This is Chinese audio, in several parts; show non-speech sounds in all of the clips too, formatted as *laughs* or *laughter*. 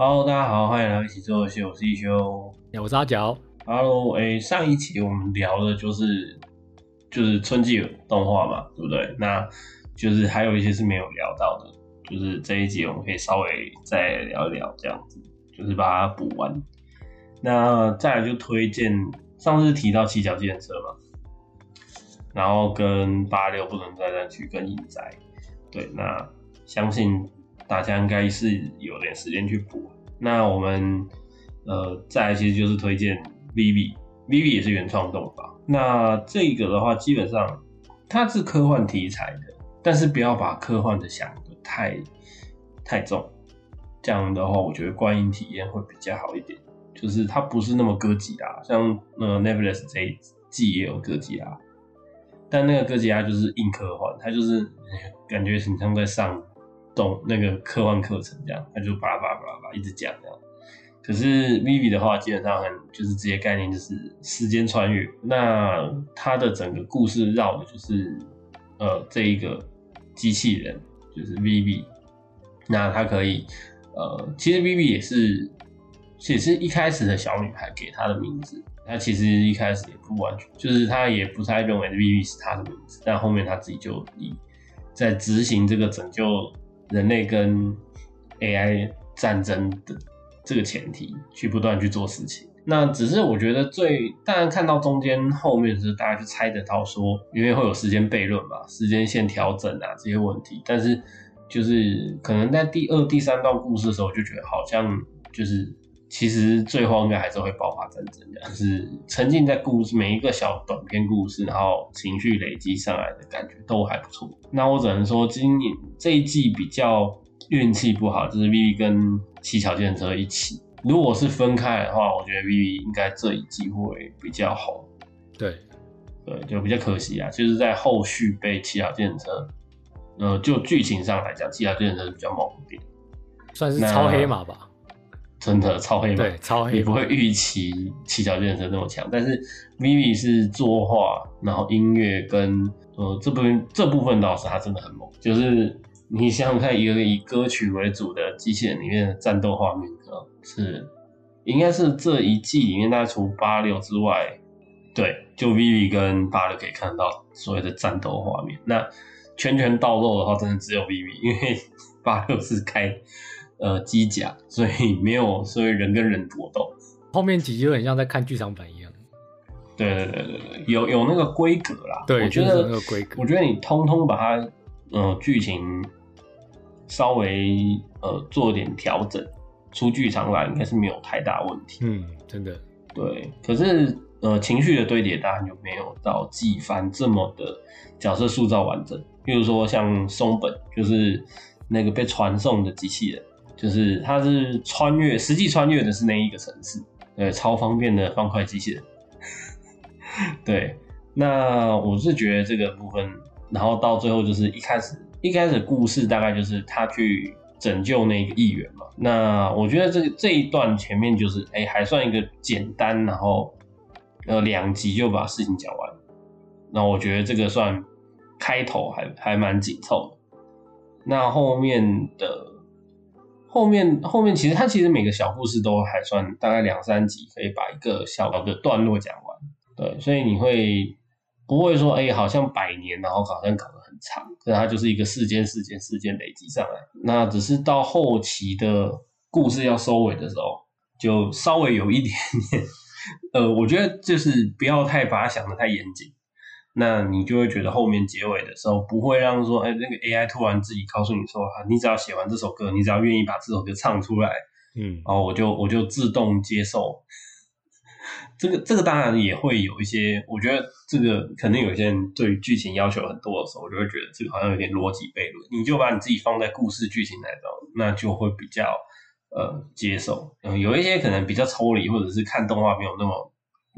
Hello，大家好，欢迎来到一起做游戏，我是一休，我是阿角。Hello，哎、欸，上一期我们聊的就是就是春季动画嘛，对不对？那就是还有一些是没有聊到的，就是这一集我们可以稍微再聊一聊，这样子就是把它补完。那再来就推荐，上次提到七角建设嘛，然后跟八六不能再战区跟影宅，对，那相信大家应该是有点时间去补。那我们呃再来其实就是推荐 Vivy，Vivy 也是原创动画。那这个的话基本上它是科幻题材的，但是不要把科幻的想的太太重，这样的话我觉得观影体验会比较好一点。就是它不是那么哥吉拉，像呃 Netflix 这一季也有哥吉拉，但那个哥吉拉就是硬科幻，它就是 *laughs* 感觉很像在上动那个科幻课程这样，他就巴拉巴拉巴拉巴一直讲这样。可是 Vivi 的话，基本上很就是直接概念就是时间穿越，那它的整个故事绕的就是呃这一个机器人就是 Vivi 那它可以呃其实 Vivi 也是。其实是一开始的小女孩给她的名字，她其实一开始也不完全，就是她也不太认为 Vivi 是她的名字，但后面她自己就以在执行这个拯救人类跟 AI 战争的这个前提去不断去做事情。那只是我觉得最，当然看到中间后面的时候，大家就猜得到说，因为会有时间悖论嘛，时间线调整啊这些问题，但是就是可能在第二、第三段故事的时候，就觉得好像就是。其实最后应该还是会爆发战争的，就是沉浸在故事每一个小短篇故事，然后情绪累积上来的感觉都还不错。那我只能说，今年这一季比较运气不好，就是 Vivi 跟七巧电车一起。如果是分开的话，我觉得 Vivi 应该这一季会比较好。对，对，就比较可惜啊，就是在后续被七巧电车，呃，就剧情上来讲，七巧电车是比较猛一点，算是超黑马吧。真的超黑马，对，超黑马，你不会预期七巧健身那么强，但是 Vivy 是作画，然后音乐跟呃这部分这部分倒是他真的很猛，就是你想想看，一个以歌曲为主的机器人里面的战斗画面，是应该是这一季里面，大概除八六之外，对，就 Vivy 跟八六可以看到所谓的战斗画面。那拳拳到肉的话，真的只有 Vivy，因为 *laughs* 八六是开。呃，机甲，所以没有，所以人跟人搏斗。后面几集有点像在看剧场版一样。对对对对对，有有那个规格啦。对，我觉得那个规格。我觉得你通通把它，呃，剧情稍微呃做点调整，出剧场来应该是没有太大问题。嗯，真的。对，可是呃，情绪的堆叠当然就没有到季番这么的角色塑造完整。比如说像松本，就是那个被传送的机器人。就是它是穿越，实际穿越的是那一个城市，对，超方便的方块机器人。*laughs* 对，那我是觉得这个部分，然后到最后就是一开始，一开始故事大概就是他去拯救那个议员嘛。那我觉得这个这一段前面就是，哎、还算一个简单，然后呃两集就把事情讲完。那我觉得这个算开头还还蛮紧凑的。那后面的。后面后面其实它其实每个小故事都还算大概两三集可以把一个小的段落讲完，对，所以你会不会说哎、好像百年然后好像搞得很长，可是它就是一个事件事件事件累积上来，那只是到后期的故事要收尾的时候，就稍微有一点点，呃，我觉得就是不要太把它想得太严谨。那你就会觉得后面结尾的时候不会让说，哎、欸，那个 AI 突然自己告诉你说，啊，你只要写完这首歌，你只要愿意把这首歌唱出来，嗯，然后我就我就自动接受。*laughs* 这个这个当然也会有一些，我觉得这个肯定有些人对剧情要求很多的时候，我就会觉得这个好像有点逻辑悖论。你就把你自己放在故事剧情来找，那就会比较呃接受。嗯，有一些可能比较抽离，或者是看动画没有那么。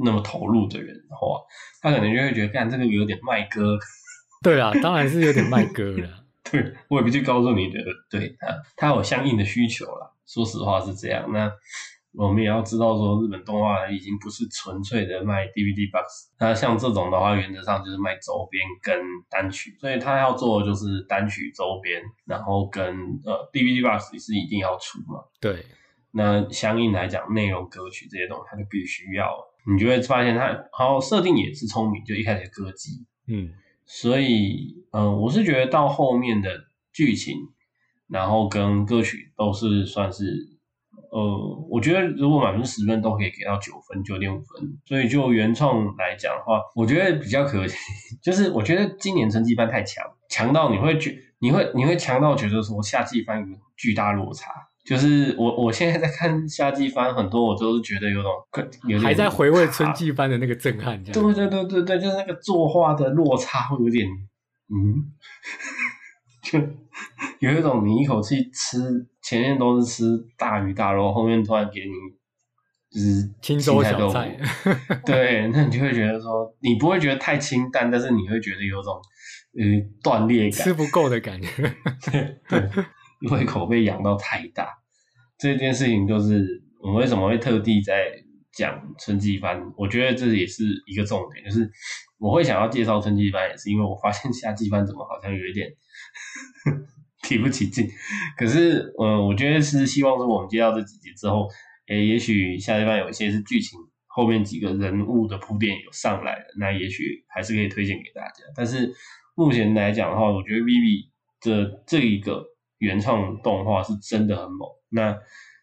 那么投入的人的话，他可能就会觉得，干这个有点卖歌。*laughs* 对啊，当然是有点卖歌了。对，我也不去告诉你的，对他，他有相应的需求啦。说实话是这样。那我们也要知道，说日本动画已经不是纯粹的卖 DVD box。那像这种的话，原则上就是卖周边跟单曲，所以他要做的就是单曲周边，然后跟呃 DVD box 也是一定要出嘛。对。那相应来讲，内容、歌曲这些东西，它就必须要，你就会发现他，然后设定也是聪明，就一开始歌姬，嗯，所以，嗯、呃，我是觉得到后面的剧情，然后跟歌曲都是算是。呃，我觉得如果满分十分都可以给到九分、九点五分，所以就原创来讲的话，我觉得比较可惜，*laughs* 就是我觉得今年春季班太强，强到你会觉，你会你会强到觉得说夏季番有巨大落差。就是我我现在在看夏季番，很多我都是觉得有种有点还在回味春季番的那个震撼。对对对对对，就是那个作画的落差会有点，嗯。*laughs* 就有一种你一口气吃，前面都是吃大鱼大肉，后面突然给你就是清粥小菜，对，那你就会觉得说，你不会觉得太清淡，但是你会觉得有种呃断裂感，吃不够的感觉，对 *laughs* 对，因为口被养到太大，这件事情就是我们为什么会特地在讲春季番，我觉得这也是一个重点，就是我会想要介绍春季番，也是因为我发现夏季番怎么好像有一点。*laughs* 提不起劲，可是，呃，我觉得是希望说，我们接到这几集之后，诶、也许下一半有一些是剧情后面几个人物的铺垫有上来了，那也许还是可以推荐给大家。但是目前来讲的话，我觉得 Vivy 的这一个原创动画是真的很猛。那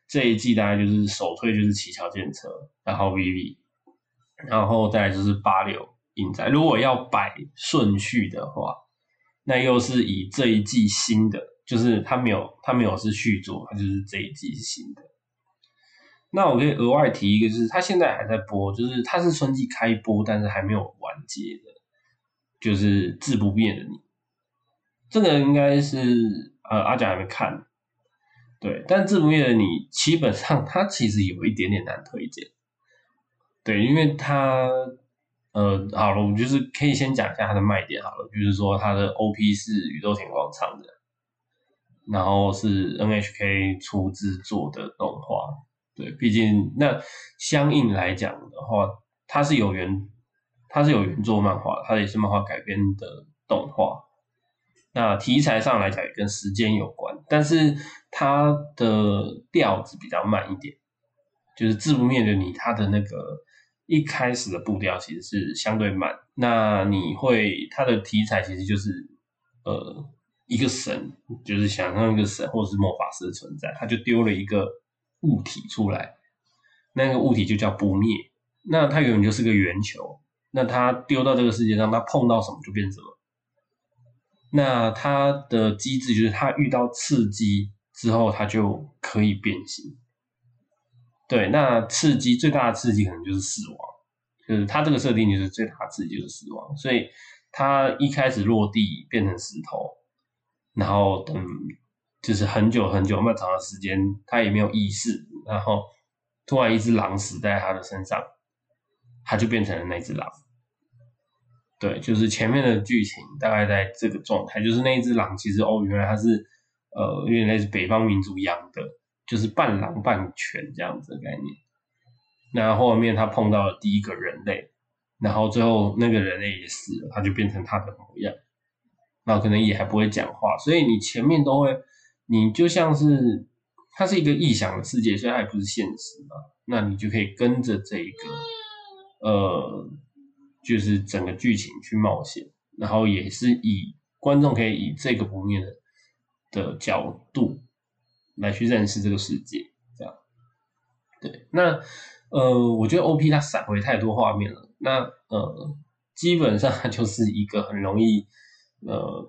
这一季大概就是首推就是奇桥建车，然后 V V 然后再来就是八柳英哉。如果要摆顺序的话。那又是以这一季新的，就是他没有他没有是续作，他就是这一季新的。那我可以额外提一个，就是他现在还在播，就是他是春季开播，但是还没有完结的，就是志不灭的你。这个应该是呃阿甲还没看，对，但志不灭的你基本上他其实有一点点难推荐，对，因为他。呃，好了，我们就是可以先讲一下它的卖点好了，就是说它的 OP 是宇宙田光唱的，然后是 NHK 出制作的动画，对，毕竟那相应来讲的话，它是有原，它是有原作漫画，它也是漫画改编的动画，那题材上来讲也跟时间有关，但是它的调子比较慢一点，就是志不灭的你，它的那个。一开始的步调其实是相对慢，那你会它的题材其实就是呃一个神，就是想象一个神或者是魔法师的存在，他就丢了一个物体出来，那个物体就叫不灭，那它原本就是个圆球，那它丢到这个世界上，它碰到什么就变什么，那它的机制就是它遇到刺激之后，它就可以变形。对，那刺激最大的刺激可能就是死亡，就是它这个设定就是最大的刺激就是死亡，所以它一开始落地变成石头，然后等就是很久很久漫长的时间，它也没有意识，然后突然一只狼死在它的身上，它就变成了那只狼。对，就是前面的剧情大概在这个状态，就是那只狼其实哦，原来它是呃，有点类似北方民族养的。就是半狼半犬这样子的概念，那后面他碰到了第一个人类，然后最后那个人类也死了，他就变成他的模样，那可能也还不会讲话，所以你前面都会，你就像是它是一个臆想的世界，虽然还不是现实嘛，那你就可以跟着这一个，呃，就是整个剧情去冒险，然后也是以观众可以以这个不灭的的角度。来去认识这个世界，这样，对，那呃，我觉得 OP 它闪回太多画面了，那呃，基本上它就是一个很容易呃，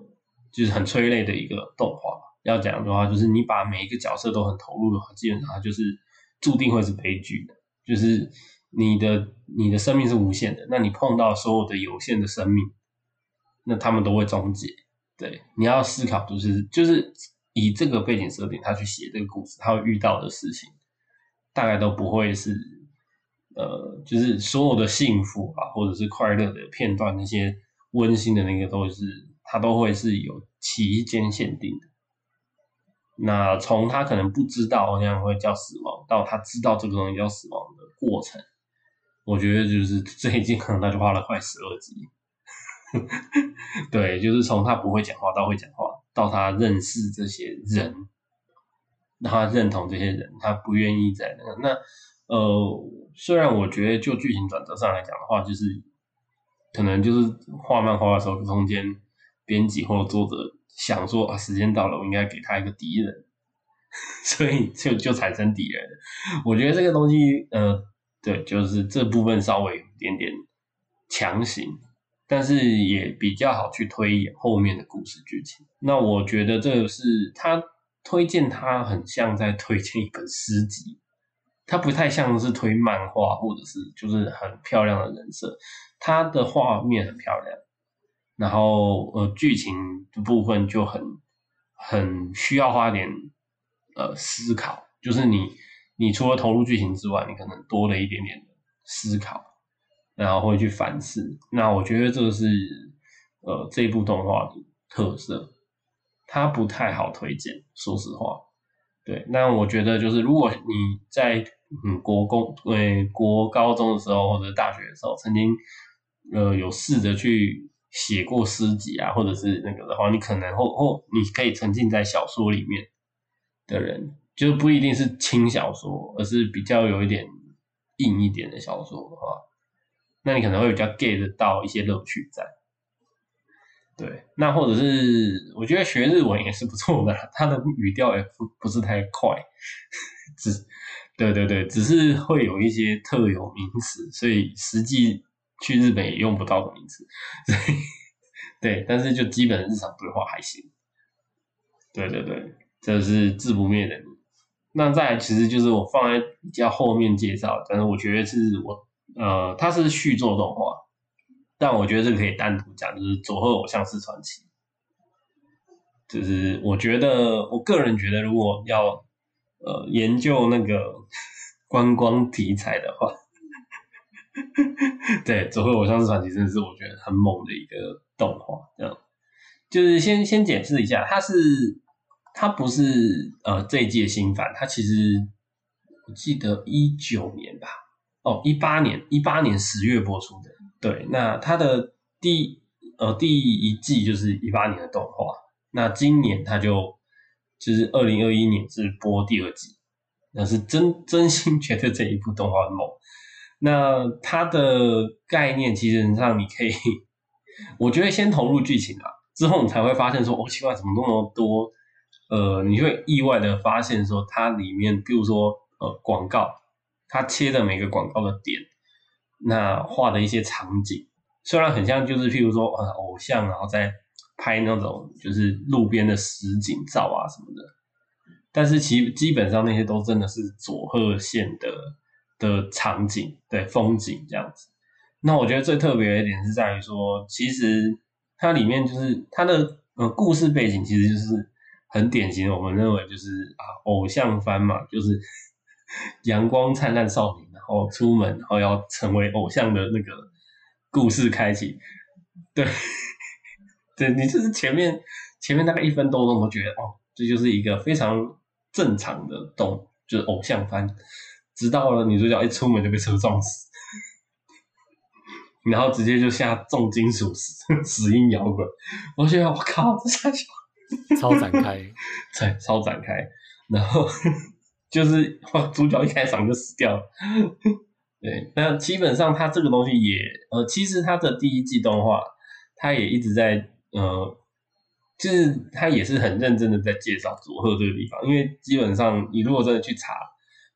就是很催泪的一个动画。要讲的话，就是你把每一个角色都很投入的话，基本上就是注定会是悲剧的。就是你的你的生命是无限的，那你碰到所有的有限的生命，那他们都会终结。对，你要思考就是就是。以这个背景设定，他去写这个故事，他会遇到的事情，大概都不会是，呃，就是所有的幸福啊，或者是快乐的片段，那些温馨的那个，都是他都会是有期间限定的。那从他可能不知道那样会叫死亡，到他知道这个东西叫死亡的过程，我觉得就是 *laughs* 最近可能他就花了快十二集。对，就是从他不会讲话到会讲话。到他认识这些人，他认同这些人，他不愿意在那个那呃，虽然我觉得就剧情转折上来讲的话，就是可能就是画漫画的时候中间编辑或者作者想说啊，时间到了，我应该给他一个敌人，*laughs* 所以就就产生敌人。我觉得这个东西，呃，对，就是这部分稍微有点点强行。但是也比较好去推演后面的故事剧情。那我觉得这是他推荐，他很像在推荐一本诗集，他不太像是推漫画或者是就是很漂亮的人设。他的画面很漂亮，然后呃剧情的部分就很很需要花点呃思考，就是你你除了投入剧情之外，你可能多了一点点思考。然后会去反思，那我觉得这个是呃这部动画的特色，它不太好推荐，说实话。对，那我觉得就是如果你在嗯国公呃国高中的时候或者大学的时候，曾经呃有试着去写过诗集啊，或者是那个的话，你可能或或你可以沉浸在小说里面的人，就不一定是轻小说，而是比较有一点硬一点的小说的话。那你可能会比较 get 到一些乐趣在，对，那或者是我觉得学日文也是不错的，它的语调也不不是太快，只对对对，只是会有一些特有名词，所以实际去日本也用不到的名词，对对，但是就基本日常对话还行，对对对，这是自不灭的。那再来其实就是我放在比较后面介绍，但是我觉得是我。呃，它是续作动画，但我觉得这个可以单独讲，就是《佐贺偶像式传奇》。就是我觉得，我个人觉得，如果要呃研究那个 *laughs* 观光题材的话，*laughs* 对，《佐贺偶像式传奇》真的是我觉得很猛的一个动画。这样，就是先先解释一下，它是它不是呃这一届新番，它其实我记得一九年吧。哦，一八年，一八年十月播出的。对，那它的第呃第一季就是一八年的动画，那今年它就就是二零二一年是播第二季，那是真真心觉得这一部动画很猛。那它的概念其实上你可以，*laughs* 我觉得先投入剧情啊，之后你才会发现说，哦，奇怪，怎么那么多？呃，你会意外的发现说，它里面，比如说呃广告。它切的每个广告的点，那画的一些场景，虽然很像，就是譬如说呃偶像，然后在拍那种就是路边的实景照啊什么的，但是其基本上那些都真的是佐贺县的的场景，对，风景这样子。那我觉得最特别的一点是在于说，其实它里面就是它的呃故事背景，其实就是很典型，我们认为就是啊偶像番嘛，就是。*laughs* 阳光灿烂少女，然后出门，然后要成为偶像的那个故事开启。对，*laughs* 对你就是前面前面大概一分多钟，我觉得哦，这就是一个非常正常的动，就是偶像番。直到了女主角一出门就被车撞死，然后直接就下重金属 *laughs* 死死硬摇滚。我觉得我靠，这下去超展开，*laughs* 对，超展开，然后。*laughs* 就是主角一开场就死掉了，*laughs* 对，那基本上他这个东西也，呃，其实他的第一季动画，他也一直在，呃，就是他也是很认真的在介绍佐贺这个地方，因为基本上你如果真的去查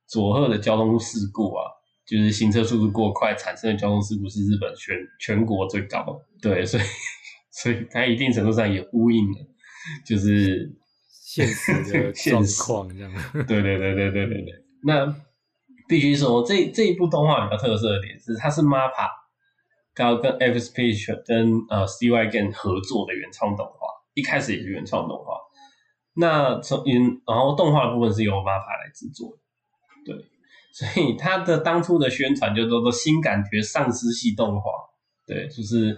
佐贺的交通事故啊，就是行车速度过快产生的交通事故是日本全全国最高，对，所以所以他一定程度上也呼应了，就是。现实的 *laughs* 状况这样，*laughs* 对对对对对对对。那必须说，这这一部动画比较特色的点是，它是 MAPPA 刚刚跟 FX 跟呃 CY Games 合作的原创动画，一开始也是原创动画。那从因然后动画的部分是由 MAPPA 来制作，对，所以它的当初的宣传就叫做新感觉丧尸系动画，对，就是。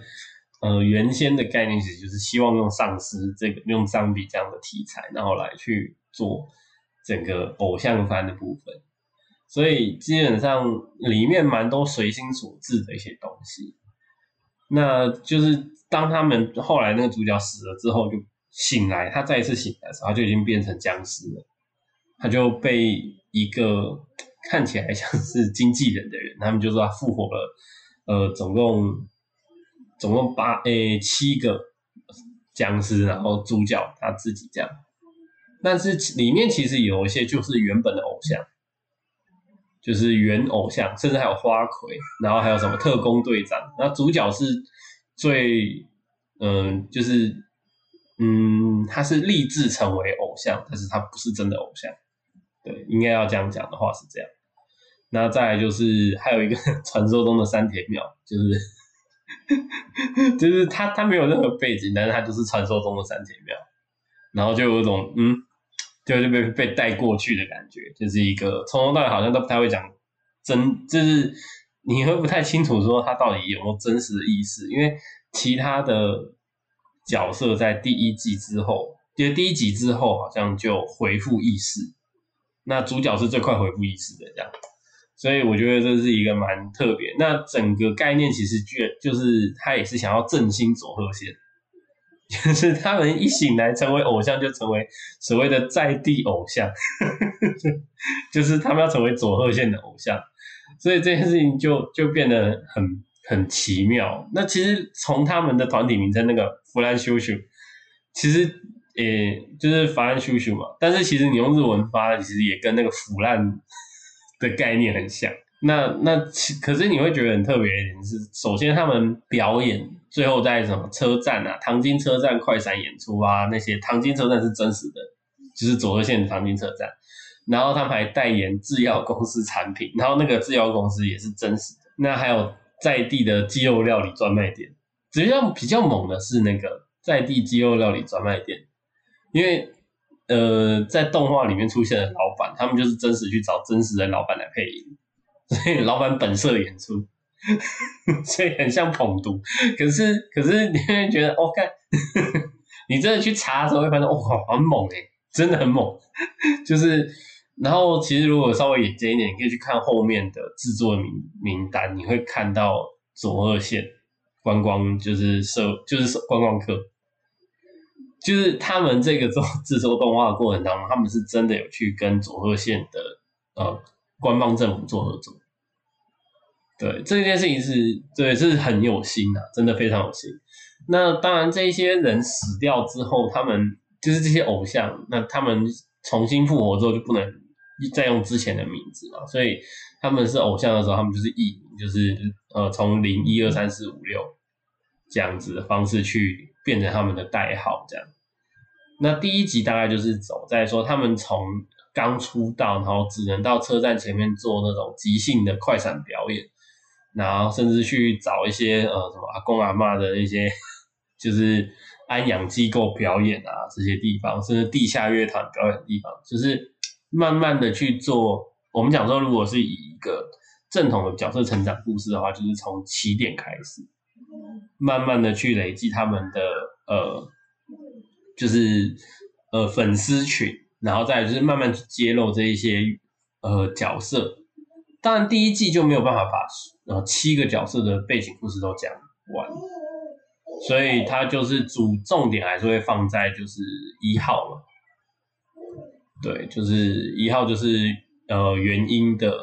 呃，原先的概念其实就是希望用丧尸这个用丧尸这样的题材，然后来去做整个偶像番的部分，所以基本上里面蛮多随心所至的一些东西。那就是当他们后来那个主角死了之后，就醒来，他再一次醒来的时候，他就已经变成僵尸了。他就被一个看起来像是经纪人的人，他们就说他复活了，呃，总共总共八诶、七个僵尸，然后主角他自己这样，但是里面其实有一些就是原本的偶像，就是原偶像，甚至还有花魁，然后还有什么特工队长，然后主角是最嗯、就是嗯，他是立志成为偶像，但是他不是真的偶像。对，应该要这样讲的话是这样。那再就是还有一个传说中的山田庙，就是 *laughs* 就是他他没有任何背景，但是他就是传说中的山田庙，然后就有一种嗯，就就被被带过去的感觉，就是一个从头到尾好像都不太会讲真，就是你会不太清楚说他到底有没有真实的意思，因为其他的角色在第一季之后，就第一集之后好像就恢复意识。那主角是最快恢复意识的这样，所以我觉得这是一个蛮特别。那整个概念其实就就是他也是想要振兴佐贺县，*laughs* 就是他们一醒来成为偶像，就成为所谓的在地偶像，*laughs* 就是他们要成为佐贺县的偶像，所以这件事情就就变得很很奇妙。那其实从他们的团体名称那个弗兰修修，其实。诶、就是法兰修修嘛，但是其实你用日文发，其实也跟那个腐烂的概念很像。那那可是你会觉得很特别一点是，首先他们表演最后在什么车站啊，唐津车站快闪演出啊，那些唐津车站是真实的，就是佐贺县的唐津车站。然后他们还代言制药公司产品，然后那个制药公司也是真实的。那还有在地的鸡肉料理专卖店，比较比较猛的是那个在地鸡肉料理专卖店。因为，呃，在动画里面出现的老板，他们就是真实去找真实的老板来配音，所以老板本色演出，*laughs* 所以很像捧读。可是，可是你会觉得，哦，看，*laughs* 你真的去查的时候会发现，哦，很猛诶，真的很猛。就是，然后其实如果稍微眼尖一点，你可以去看后面的制作名名单，你会看到佐贺县观光就是社就是观光客。就是他们这个做 *laughs* 制作动画的过程当中，他们是真的有去跟佐贺县的呃官方政府做合作。对，这件事情是对，这是很有心的，真的非常有心。那当然，这些人死掉之后，他们就是这些偶像，那他们重新复活之后就不能再用之前的名字了。所以他们是偶像的时候，他们就是艺名，就是呃从零一二三四五六这样子的方式去变成他们的代号，这样。那第一集大概就是走在说他们从刚出道，然后只能到车站前面做那种即兴的快闪表演，然后甚至去找一些呃什么阿公阿嬷的一些就是安养机构表演啊，这些地方，甚至地下乐团表演的地方，就是慢慢的去做。我们讲说，如果是以一个正统的角色成长故事的话，就是从起点开始，慢慢的去累积他们的呃。就是呃粉丝群，然后再就是慢慢去揭露这一些呃角色。当然第一季就没有办法把呃七个角色的背景故事都讲完，所以它就是主重点还是会放在就是一号嘛。对，就是一号就是呃原因的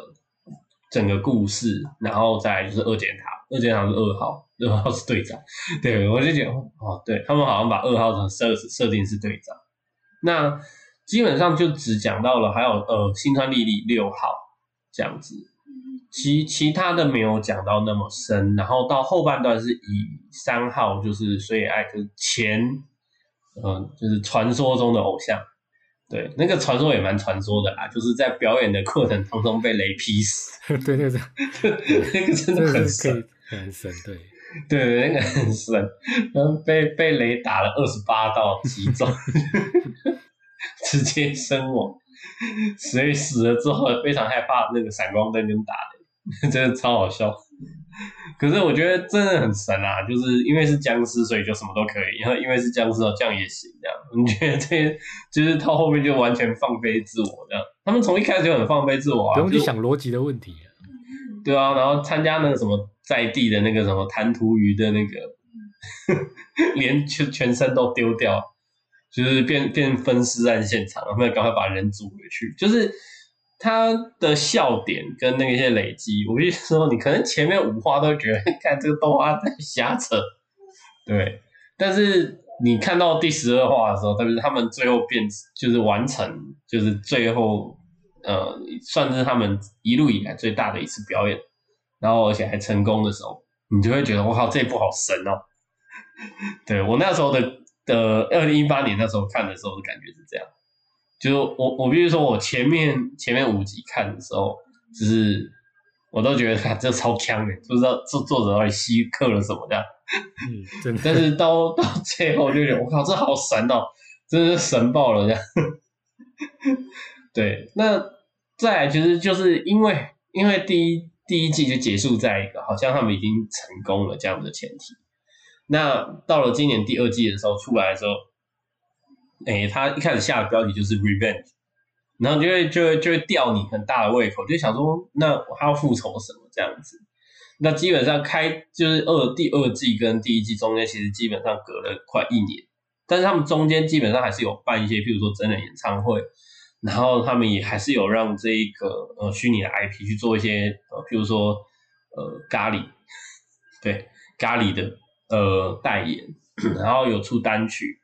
整个故事，然后再就是二阶堂，二阶堂是二号。二号是队长，对，我就觉得哦，对，他们好像把二号的设设定是队长，那基本上就只讲到了，还有呃新川莉莉六号这样子，其其他的没有讲到那么深，然后到后半段是以三号就是所以爱就是前，嗯、呃，就是传说中的偶像，对，那个传说也蛮传说的啦，就是在表演的过程当中被雷劈死，对 *laughs* 对对，*laughs* 那个真的很神，很神，对。对，那个很神，然后被被雷打了二十八道击中，*laughs* 直接身亡。所以死了之后非常害怕那个闪光灯跟打雷，*laughs* 真的超好笑。可是我觉得真的很神啊，就是因为是僵尸，所以就什么都可以。然后因为是僵尸哦，这样也行，这样。*laughs* 你觉得这些就是到后面就完全放飞自我这样？他们从一开始就很放飞自我啊，不用去想逻辑的问题。对啊，然后参加那个什么在地的那个什么弹涂鱼的那个，*laughs* 连全全身都丢掉，就是变变分尸案现场，然后赶快把人组回去。就是他的笑点跟那些累积，我必须说，你可能前面五话都觉得看这个动画在瞎扯，对。但是你看到第十二话的时候，特别是他们最后变，就是完成，就是最后呃，算是他们一路以来最大的一次表演，然后而且还成功的时候，你就会觉得我靠，这一部好神哦。对，我那时候的的二零一八年那时候看的时候的感觉是这样，就是我我比如说我前面前面五集看的时候，就是我都觉得看这超强的，不知道作作者到底吸刻了什么这样。嗯，真的。但是到到最后就觉得我靠，这好神哦，真的是神爆了这样。*laughs* 对，那再来其实就是因为因为第一第一季就结束在一个好像他们已经成功了这样的前提。那到了今年第二季的时候出来的时候，哎、他一开始下的标题就是 revenge，然后就会就会就会吊你很大的胃口，就想说那我还要复仇什么这样子。那基本上开就是二第二季跟第一季中间其实基本上隔了快一年，但是他们中间基本上还是有办一些，譬如说真人演唱会，然后他们也还是有让这一个呃虚拟的 IP 去做一些呃譬如说呃咖喱，对咖喱的。呃，代言，然后有出单曲，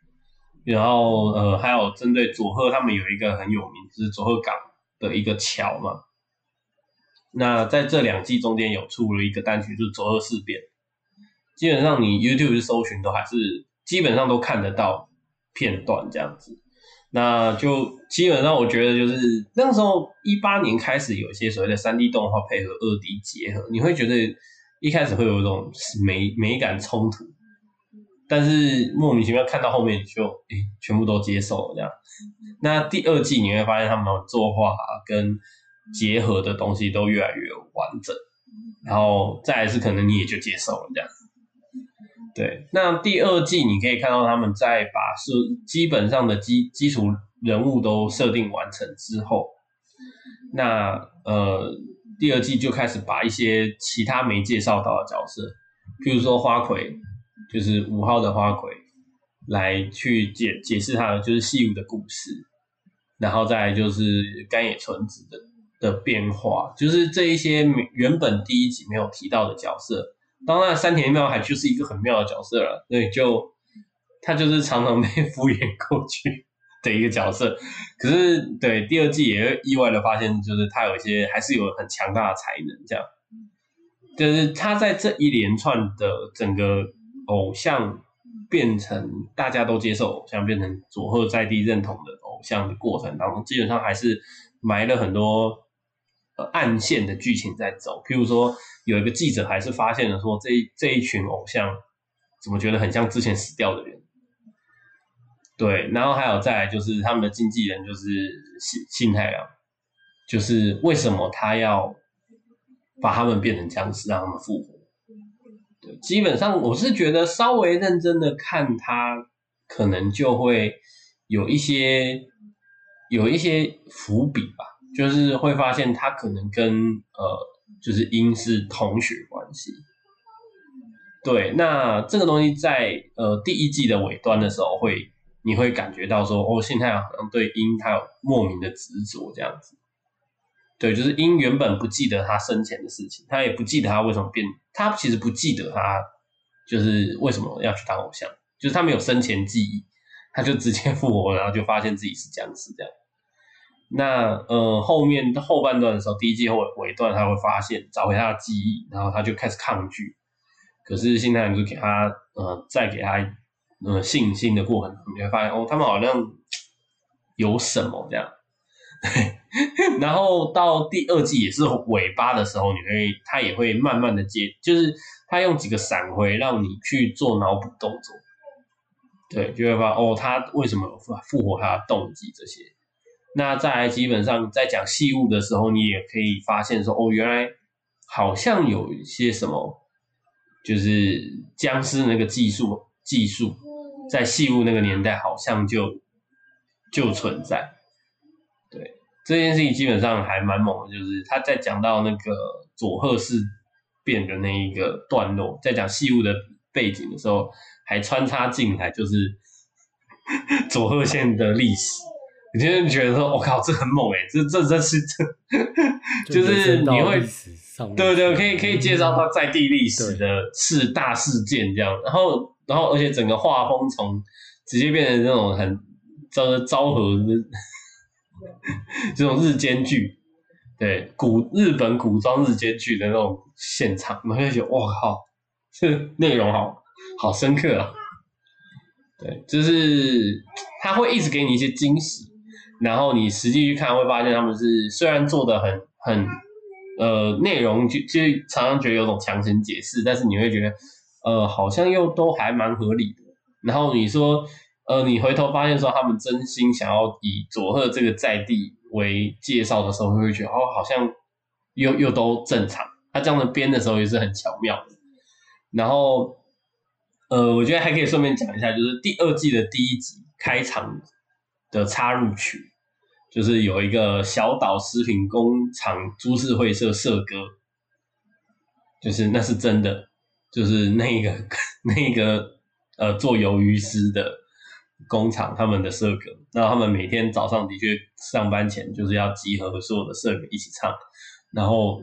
然后呃，还有针对佐贺，他们有一个很有名，就是佐贺港的一个桥嘛。那在这两季中间有出了一个单曲，就是佐贺事变。基本上你 YouTube 搜寻都还是基本上都看得到片段这样子。那就基本上我觉得就是那个时候一八年开始有一些所谓的三 D 动画配合二 D 结合，你会觉得。一开始会有一种美美感冲突，但是莫名其妙看到后面你就诶、全部都接受了这样。那第二季你会发现他们作画跟结合的东西都越来越完整，然后再来是可能你也就接受了这样。对，那第二季你可以看到他们在把设基本上的基基础人物都设定完成之后，那呃。第二季就开始把一些其他没介绍到的角色，譬如说花魁，就是五号的花魁，来去解解释他的就是戏物的故事，然后再来就是干野纯子的的变化，就是这一些原本第一集没有提到的角色，当然山田妙海就是一个很妙的角色了，对，就他就是常常被 *laughs* 敷衍过去。的一个角色，可是对第二季也意外的发现，就是他有一些还是有很强大的才能，这样，就是他在这一连串的整个偶像变成大家都接受偶像，变成佐贺在地认同的偶像的过程当中，基本上还是埋了很多呃暗线的剧情在走。譬如说，有一个记者还是发现了说，这这一群偶像怎么觉得很像之前死掉的人。对，然后还有再来就是他们的经纪人就是信信太郎，就是为什么他要把他们变成僵尸，让他们复活？对，基本上我是觉得稍微认真的看他，可能就会有一些有一些伏笔吧，就是会发现他可能跟呃就是音是同学关系。对，那这个东西在呃第一季的尾端的时候会。你会感觉到说，哦，现太郎好像对音他有莫名的执着这样子。对，就是音原本不记得他生前的事情，他也不记得他为什么变，他其实不记得他就是为什么要去当偶像，就是他没有生前记忆，他就直接复活，然后就发现自己是僵尸这样。那呃后面后半段的时候，第一季后尾段他会发现找回他的记忆，然后他就开始抗拒，可是信太郎就给他呃再给他。呃，信心的过程，你会发现哦，他们好像有什么这样，对。*laughs* 然后到第二季也是尾巴的时候，你会他也会慢慢的接，就是他用几个闪回让你去做脑补动作，对，就会发哦，他为什么有复活他的动机这些。那再来，基本上在讲细物的时候，你也可以发现说哦，原来好像有一些什么，就是僵尸那个技术技术。在细物那个年代，好像就就存在。对，这件事情基本上还蛮猛的，就是他在讲到那个佐贺事变的那一个段落，在讲细物的背景的时候，还穿插进来，就是 *laughs* 佐贺县的历史，你就觉得说，我靠，这很猛哎，这这这是这，*laughs* 就是你会，对对，可以可以介绍到在地历史的事大事件这样，然后然后而且整个画风从直接变成那种很昭昭和的 *laughs* 这种日间剧，对古日本古装日间剧的那种现场，然后就觉得哇靠，这内容好好深刻啊。对，就是他会一直给你一些惊喜，然后你实际去看会发现他们是虽然做的很很呃内容就就常常觉得有种强行解释，但是你会觉得呃好像又都还蛮合理的。然后你说呃你回头发现说他们真心想要以佐贺这个在地为介绍的时候，会会觉得哦好像又又都正常。他这样的编的时候也是很巧妙的，然后。呃，我觉得还可以顺便讲一下，就是第二季的第一集开场的插入曲，就是有一个小岛食品工厂株式会社社歌，就是那是真的，就是那个 *laughs* 那个呃做鱿鱼丝的工厂他们的社歌，那他们每天早上的确上班前就是要集合所有的社歌一起唱，然后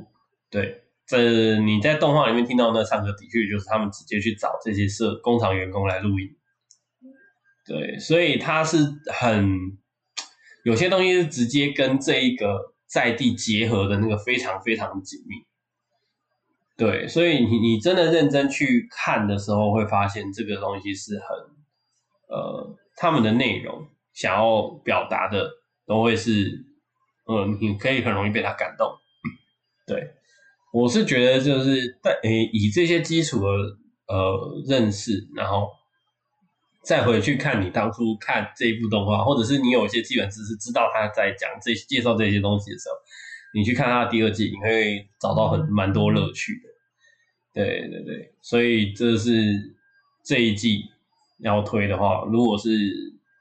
对。这你在动画里面听到那唱歌，的确就是他们直接去找这些社工厂员工来录音。对，所以他是很有些东西是直接跟这一个在地结合的那个非常非常紧密。对，所以你你真的认真去看的时候，会发现这个东西是很呃，他们的内容想要表达的都会是，呃，你可以很容易被他感动。对。我是觉得就是在诶以这些基础的呃认识，然后再回去看你当初看这一部动画，或者是你有一些基本知识，知道他在讲这介绍这些东西的时候，你去看他的第二季，你会找到很蛮多乐趣的。对对对，所以这是这一季要推的话，如果是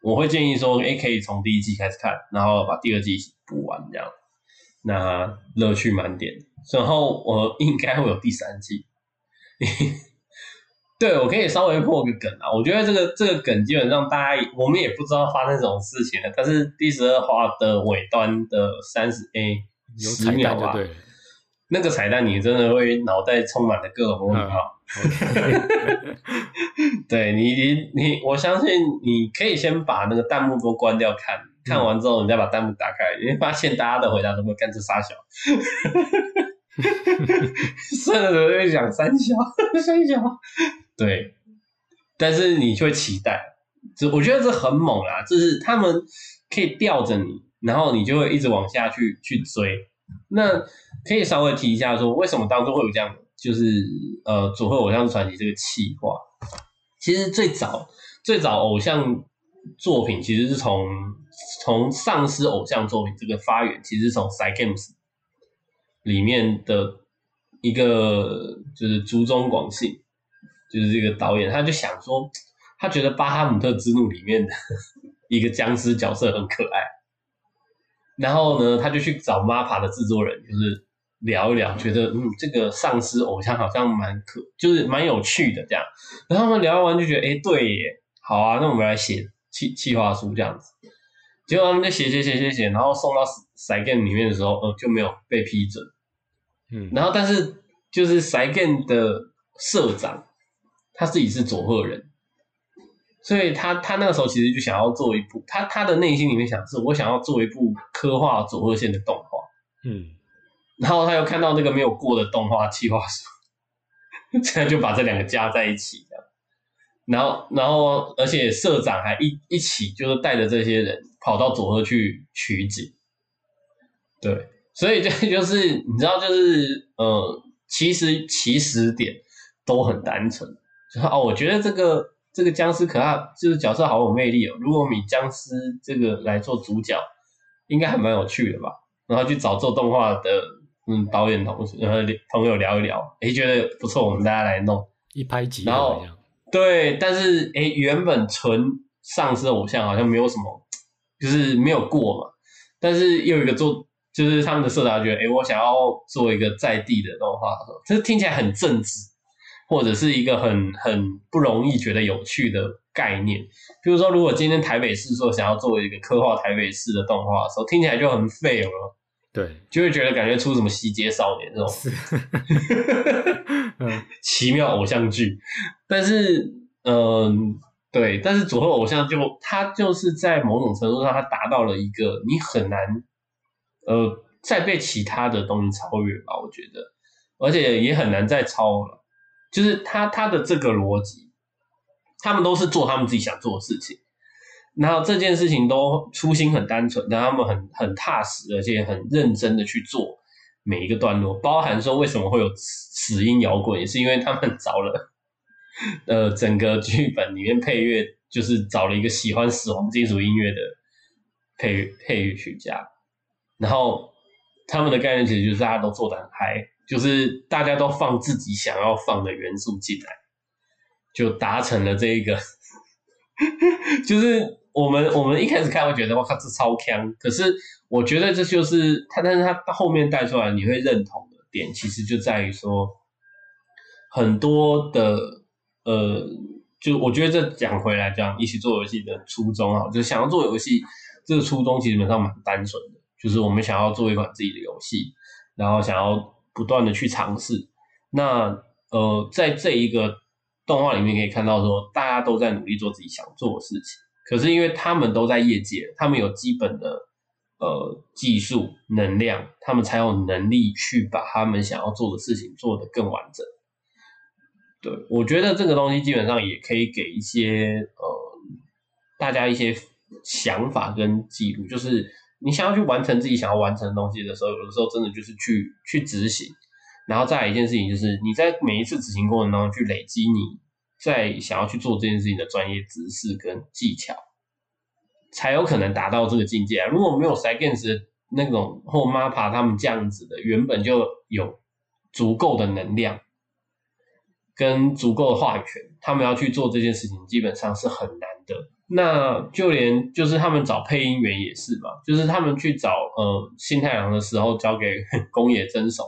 我会建议说，诶可以从第一季开始看，然后把第二季补完这样，那乐趣满点。然后我应该会有第三季，对，我可以稍微破个梗啊。我觉得这个这个梗基本上大家我们也不知道发生什么事情了。但是第十二话的尾端的三十 A 十秒吧，对，那个彩蛋你真的会脑袋充满了各种问号。*laughs* 对你你你，我相信你可以先把那个弹幕都关掉看，看完之后你再把弹幕打开，你会发现大家的回答都会干这傻小。*laughs* *laughs* 算了，我在讲三小，三小，对，但是你却期待，这我觉得这很猛啊，就是他们可以吊着你，然后你就会一直往下去去追。那可以稍微提一下说，为什么当中会有这样，就是呃，组合偶像传奇这个企划，其实最早最早偶像作品其实是从从丧尸偶像作品这个发源，其实是从 Cygames。里面的一个就是竹中广信，就是这个导演，他就想说，他觉得《巴哈姆特之怒》里面的 *laughs* 一个僵尸角色很可爱，然后呢，他就去找 MAPPA 的制作人，就是聊一聊，觉得嗯，这个丧尸偶像好像蛮可，就是蛮有趣的这样。然后他们聊完就觉得，哎，对耶，好啊，那我们来写企企划书这样子。结果他们就写写写写写，然后送到 Cygames 里面的时候，呃，就没有被批准。嗯，然后但是就是 Cygames 的社长，他自己是佐贺人，所以他他那个时候其实就想要做一部，他他的内心里面想是，我想要做一部刻画佐贺县的动画，嗯，然后他又看到那个没有过的动画企划书，*laughs* 这样就把这两个加在一起，这样，然后然后而且社长还一一起就是带着这些人跑到佐贺去取景，对。所以这就是你知道，就是呃，其实起始点都很单纯，就是哦，我觉得这个这个僵尸可爱，就是角色好有魅力哦。如果我们以僵尸这个来做主角，应该还蛮有趣的吧？然后去找做动画的嗯导演同事，然后朋友聊一聊，诶，觉得不错，我们大家来弄一拍即合。然后对，但是诶，原本纯丧尸偶像好像没有什么，就是没有过嘛。但是又有一个做。就是他们的社长觉得，哎、欸，我想要做一个在地的动画，这听起来很正直，或者是一个很很不容易觉得有趣的概念。比如说，如果今天台北市说想要做一个刻画台北市的动画的时候，听起来就很废了。对，就会觉得感觉出什么西街少年这种，*laughs* 是奇妙偶像剧。但是，嗯、呃，对，但是佐贺偶像就他就是在某种程度上，他达到了一个你很难，呃，再被其他的东西超越吧，我觉得，而且也很难再超了。就是他他的这个逻辑，他们都是做他们自己想做的事情。然后这件事情都初心很单纯，但他们很很踏实，而且很认真的去做每一个段落，包含说为什么会有死因摇滚，也是因为他们找了呃整个剧本里面配乐，就是找了一个喜欢死亡金属音乐的配配乐曲家，然后他们的概念其实就是大家都做的很嗨，就是大家都放自己想要放的元素进来，就达成了这一个，*laughs* 就是。我们我们一开始看会觉得哇靠，这超强，可是我觉得这就是他，但是他到后面带出来你会认同的点，其实就在于说很多的呃，就我觉得这讲回来讲一起做游戏的初衷啊，就想要做游戏这个初衷其实本上蛮单纯的，就是我们想要做一款自己的游戏，然后想要不断的去尝试。那呃，在这一个动画里面可以看到说，大家都在努力做自己想做的事情。可是因为他们都在业界，他们有基本的呃技术能量，他们才有能力去把他们想要做的事情做得更完整。对，我觉得这个东西基本上也可以给一些呃大家一些想法跟记录，就是你想要去完成自己想要完成的东西的时候，有的时候真的就是去去执行，然后再来一件事情就是你在每一次执行过程当中去累积你。在想要去做这件事情的专业知识跟技巧，才有可能达到这个境界啊！如果没有 Cygames 那种或 Mapa 他们这样子的，原本就有足够的能量跟足够的话语权，他们要去做这件事情，基本上是很难的。那就连就是他们找配音员也是嘛，就是他们去找呃新太郎的时候，交给 *laughs* 宫野真守。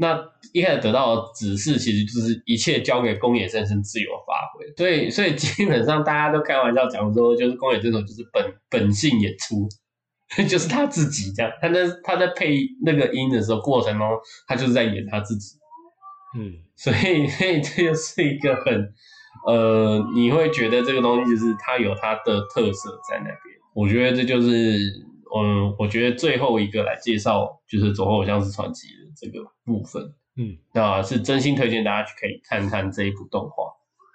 那一开始得到的指示，其实就是一切交给宫野真守自由发挥。所以，所以基本上大家都开玩笑讲说，就是宫野真守就是本本性演出，*laughs* 就是他自己这样。他在他在配那个音的时候，过程中他就是在演他自己。嗯，所以，所以这就是一个很呃，你会觉得这个东西就是它有它的特色在那边。我觉得这就是。嗯，我觉得最后一个来介绍就是《佐贺偶像是传奇》的这个部分，嗯，那是真心推荐大家去可以看看这一部动画。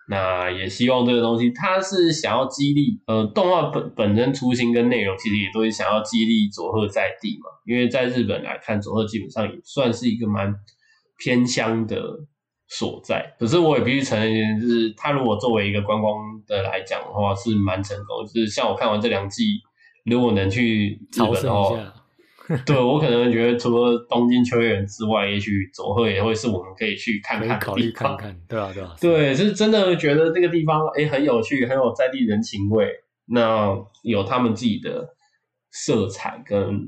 那也希望这个东西，它是想要激励，呃，动画本本身初心跟内容其实也都是想要激励佐贺在地嘛。因为在日本来看，佐贺基本上也算是一个蛮偏乡的所在。可是我也必须承认，就是它如果作为一个观光的来讲的话，是蛮成功。就是像我看完这两季。如果能去日本的话，*laughs* 对，我可能觉得除了东京秋叶原之外，也许佐贺也会是我们可以去看看的地方。考虑看看，对啊，对啊，对，是真的觉得这个地方哎、欸、很有趣，很有在地人情味。那有他们自己的色彩跟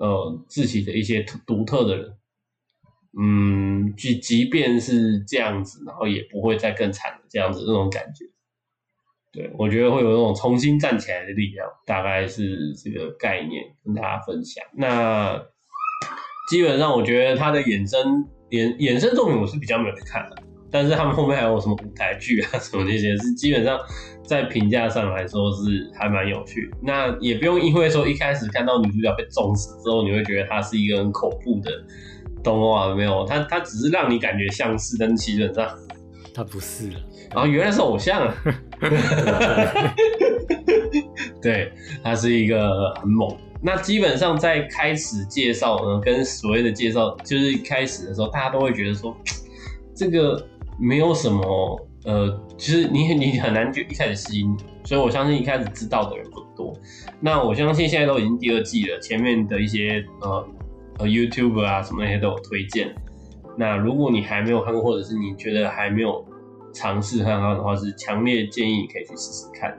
呃自己的一些独特的人，嗯，即即便是这样子，然后也不会再更惨的这样子那种感觉。对，我觉得会有那种重新站起来的力量，大概是这个概念跟大家分享。那基本上，我觉得他的衍生衍衍生作品我是比较没有看的，但是他们后面还有什么舞台剧啊什么那些，是基本上在评价上来说是还蛮有趣。那也不用因为说一开始看到女主角被撞死之后，你会觉得她是一个很恐怖的动画，没有，他他只是让你感觉像是，但基本上他不是了。然后原来是偶像啊。*laughs* 对，他是一个很猛。那基本上在开始介绍呢，跟所谓的介绍，就是一开始的时候，大家都会觉得说，这个没有什么，呃，其实你你很难就一开始吸引。所以我相信一开始知道的人不多。那我相信现在都已经第二季了，前面的一些呃呃 YouTuber 啊什么那些都有推荐。那如果你还没有看过，或者是你觉得还没有。尝试看看的话，是强烈建议你可以去试试看。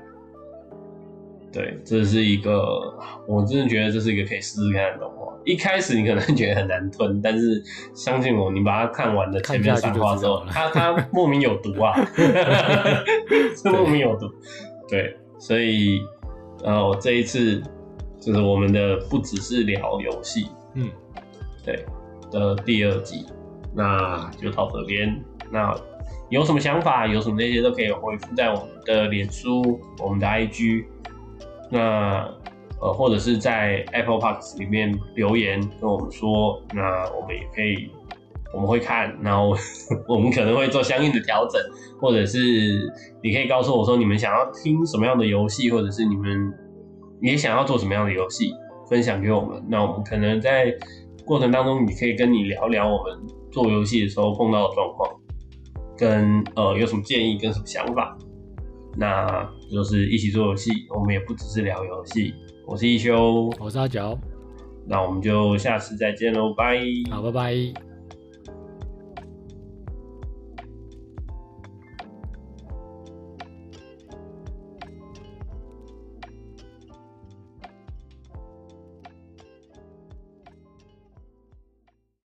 对，这是一个，我真的觉得这是一个可以试试看的动画。一开始你可能觉得很难吞，但是相信我，你把它看完的前面三话之后，它它莫名有毒啊，*laughs* 是莫名有毒。对，所以然后这一次就是我们的不只是聊游戏，嗯，对的第二集，那就到这边。那有什么想法，有什么那些都可以回复在我们的脸书、我们的 IG。那呃，或者是在 Apple Podcast 里面留言跟我们说，那我们也可以，我们会看，然后 *laughs* 我们可能会做相应的调整，或者是你可以告诉我说你们想要听什么样的游戏，或者是你们也想要做什么样的游戏，分享给我们。那我们可能在过程当中，你可以跟你聊聊我们做游戏的时候碰到的状况，跟呃有什么建议跟什么想法。那就是一起做游戏，我们也不只是聊游戏。我是一休，我是阿角，那我们就下次再见喽，拜。好，拜拜。